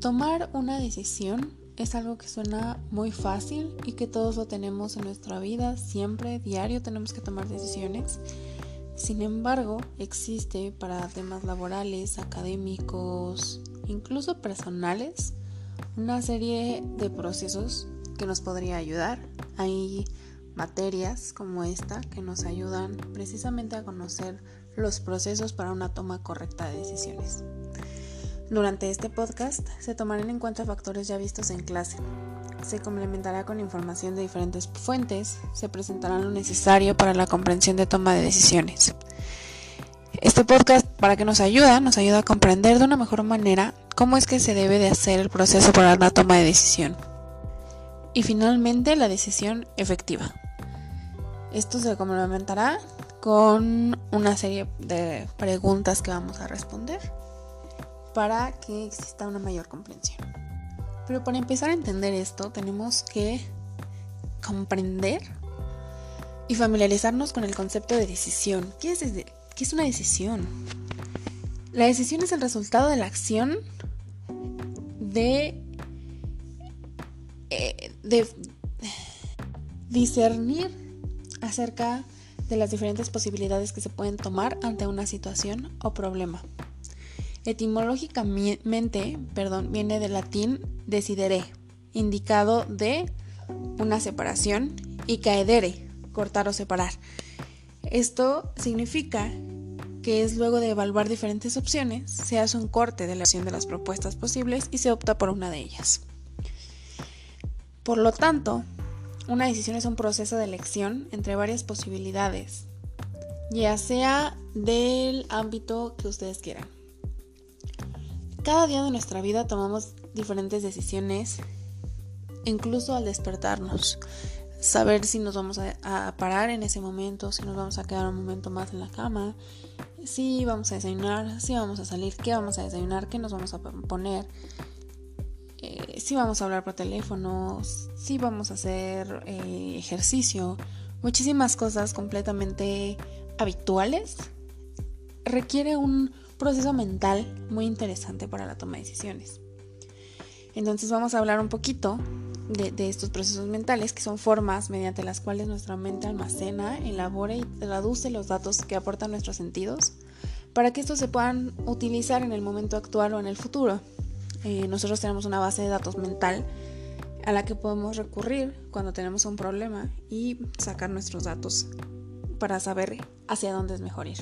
Tomar una decisión es algo que suena muy fácil y que todos lo tenemos en nuestra vida, siempre, diario tenemos que tomar decisiones. Sin embargo, existe para temas laborales, académicos, incluso personales, una serie de procesos que nos podría ayudar. Hay materias como esta que nos ayudan precisamente a conocer los procesos para una toma correcta de decisiones. Durante este podcast se tomarán en cuenta factores ya vistos en clase. Se complementará con información de diferentes fuentes, se presentará lo necesario para la comprensión de toma de decisiones. Este podcast, para que nos ayuda, nos ayuda a comprender de una mejor manera cómo es que se debe de hacer el proceso para la toma de decisión. Y finalmente, la decisión efectiva. Esto se complementará con una serie de preguntas que vamos a responder para que exista una mayor comprensión. Pero para empezar a entender esto tenemos que comprender y familiarizarnos con el concepto de decisión. ¿Qué es, ¿Qué es una decisión? La decisión es el resultado de la acción eh, de discernir acerca de las diferentes posibilidades que se pueden tomar ante una situación o problema. Etimológicamente, perdón, viene del latín decidere, indicado de una separación, y caedere, cortar o separar. Esto significa que es luego de evaluar diferentes opciones, se hace un corte de la acción de las propuestas posibles y se opta por una de ellas. Por lo tanto, una decisión es un proceso de elección entre varias posibilidades, ya sea del ámbito que ustedes quieran. Cada día de nuestra vida tomamos diferentes decisiones, incluso al despertarnos. Saber si nos vamos a, parar en ese momento, si nos vamos a quedar un momento más en la cama, si vamos a desayunar, si vamos a salir, qué vamos a desayunar, qué nos vamos a poner, eh, si vamos a hablar por teléfono, si vamos a hacer eh, ejercicio, muchísimas cosas completamente habituales. Requiere un proceso mental muy interesante para la toma de decisiones. Entonces vamos a hablar un poquito de, estos procesos mentales, que son formas mediante las cuales nuestra mente almacena, elabora y traduce los datos que aportan nuestros sentidos, para que estos se puedan utilizar en el momento actual o en el futuro. Eh, nosotros tenemos una base de datos mental a la que podemos recurrir cuando tenemos un problema y sacar nuestros datos para saber hacia dónde es mejor ir.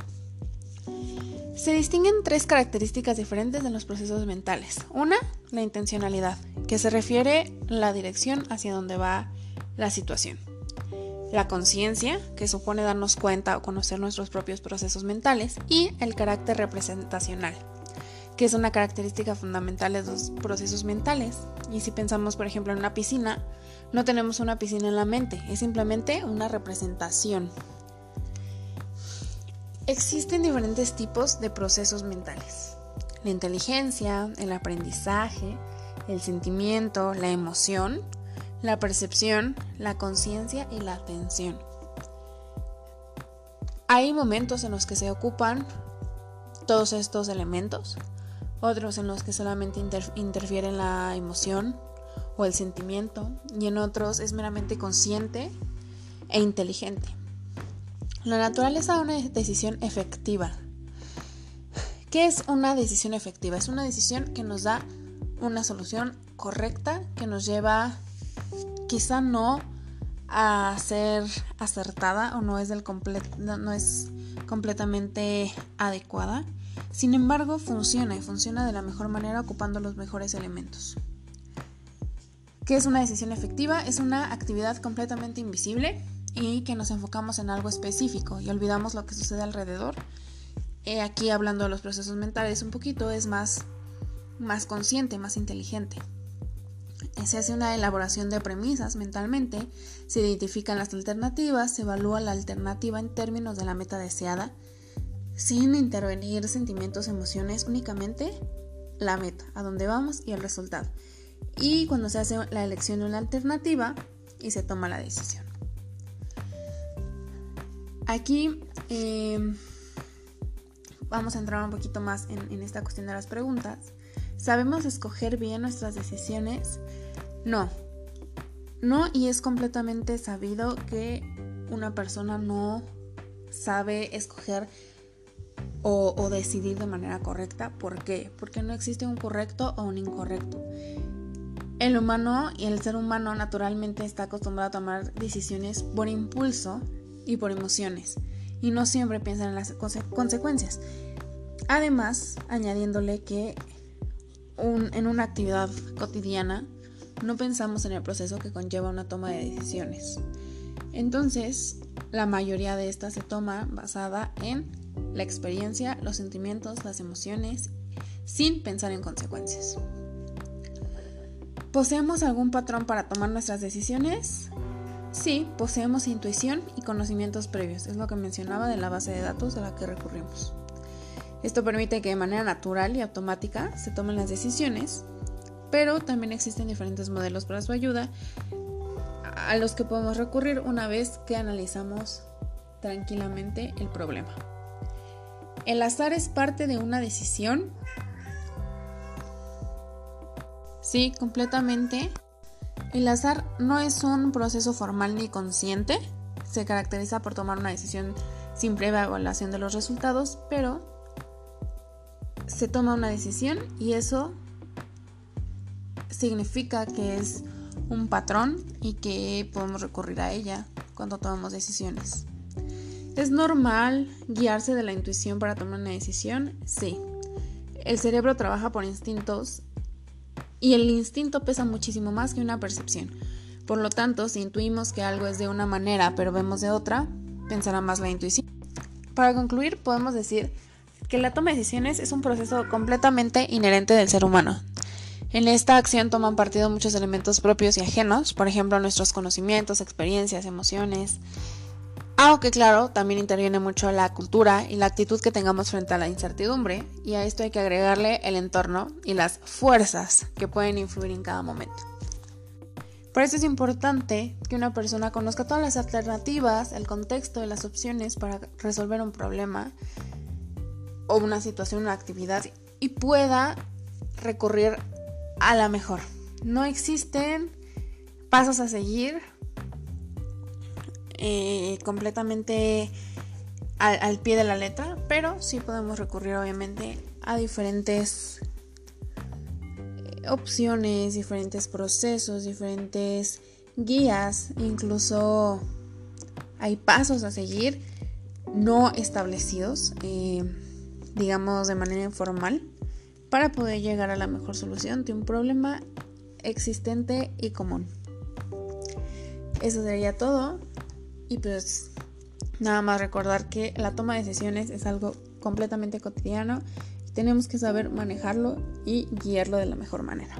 Se distinguen tres características diferentes en los procesos mentales. Una, la intencionalidad, que se refiere a la dirección hacia donde va la situación. La conciencia, que supone darnos cuenta o conocer nuestros propios procesos mentales. Y el carácter representacional, que es una característica fundamental de los procesos mentales. Y si pensamos, por ejemplo, en una piscina, no tenemos una piscina en la mente, es simplemente una representación Existen diferentes tipos de procesos mentales. La inteligencia, el aprendizaje, el sentimiento, la emoción, la percepción, la conciencia y la atención. Hay momentos en los que se ocupan todos estos elementos, otros en los que solamente interfiere la emoción o el sentimiento y en otros es meramente consciente e inteligente. La naturaleza de una decisión efectiva. ¿Qué es una decisión efectiva? Es una decisión que nos da una solución correcta, que nos lleva quizá no a ser acertada o no es, del no es completamente adecuada. Sin embargo, funciona y funciona de la mejor manera ocupando los mejores elementos. ¿Qué es una decisión efectiva? Es una actividad completamente invisible y que nos enfocamos en algo específico y olvidamos lo que sucede alrededor. Eh, aquí hablando de los procesos mentales un poquito es más, más consciente, más inteligente. Se hace una elaboración de premisas mentalmente, se identifican las alternativas, se evalúa la alternativa en términos de la meta deseada, sin intervenir sentimientos, emociones, únicamente la meta, a dónde vamos y el resultado. Y cuando se hace la elección de una alternativa y se toma la decisión. Aquí em, vamos a entrar un poquito más en, esta cuestión de las preguntas. ¿Sabemos escoger bien nuestras decisiones? No. No, y es completamente sabido que una persona no sabe escoger o, decidir de manera correcta. ¿Por qué? Porque no existe un correcto o un incorrecto. El humano y el ser humano naturalmente está acostumbrado a tomar decisiones por impulso y por emociones y no siempre piensa en las consecuencias. Además, añadiéndole que en una actividad cotidiana no pensamos en el proceso que conlleva una toma de decisiones. Entonces, la mayoría de estas se toma basada en la experiencia, los sentimientos, las emociones, sin pensar en consecuencias. ¿Poseemos algún patrón para tomar nuestras decisiones? Sí, poseemos intuición y conocimientos previos, es lo que mencionaba de la base de datos a la que recurrimos. Esto permite que de manera natural y automática se tomen las decisiones, pero también existen diferentes modelos para su ayuda a los que podemos recurrir una vez que analizamos tranquilamente el problema. El azar es parte de una decisión Sí, completamente. El azar no es un proceso formal ni consciente. Se caracteriza por tomar una decisión sin previa evaluación de los resultados, pero se toma una decisión y eso significa que es un patrón y que podemos recurrir a ella cuando tomamos decisiones. ¿Es normal guiarse de la intuición para tomar una decisión? Sí. El cerebro trabaja por instintos y el instinto pesa muchísimo más que una percepción. Por lo tanto, si intuimos que algo es de una manera pero vemos de otra, pensará más la intuición. Para concluir, podemos decir que la toma de decisiones es un proceso completamente inherente del ser humano. En esta acción toman partido muchos elementos propios y ajenos, por ejemplo nuestros conocimientos, experiencias, emociones, aunque claro, también interviene mucho la cultura y la actitud que tengamos frente a la incertidumbre, y a esto hay que agregarle el entorno y las fuerzas que pueden influir en cada momento. Por eso es importante que una persona conozca todas las alternativas, el contexto y las opciones para resolver un problema o una situación, una actividad y pueda recurrir a la mejor. No existen pasos a seguir eh, completamente al, pie de la letra, pero sí podemos recurrir obviamente a diferentes eh, opciones, diferentes procesos, diferentes guías, incluso hay pasos a seguir no establecidos, eh, digamos de manera informal, para poder llegar a la mejor solución de un problema existente y común. Eso sería todo. Y pues nada más recordar que la toma de decisiones es algo completamente cotidiano tenemos que saber manejarlo y guiarlo de la mejor manera.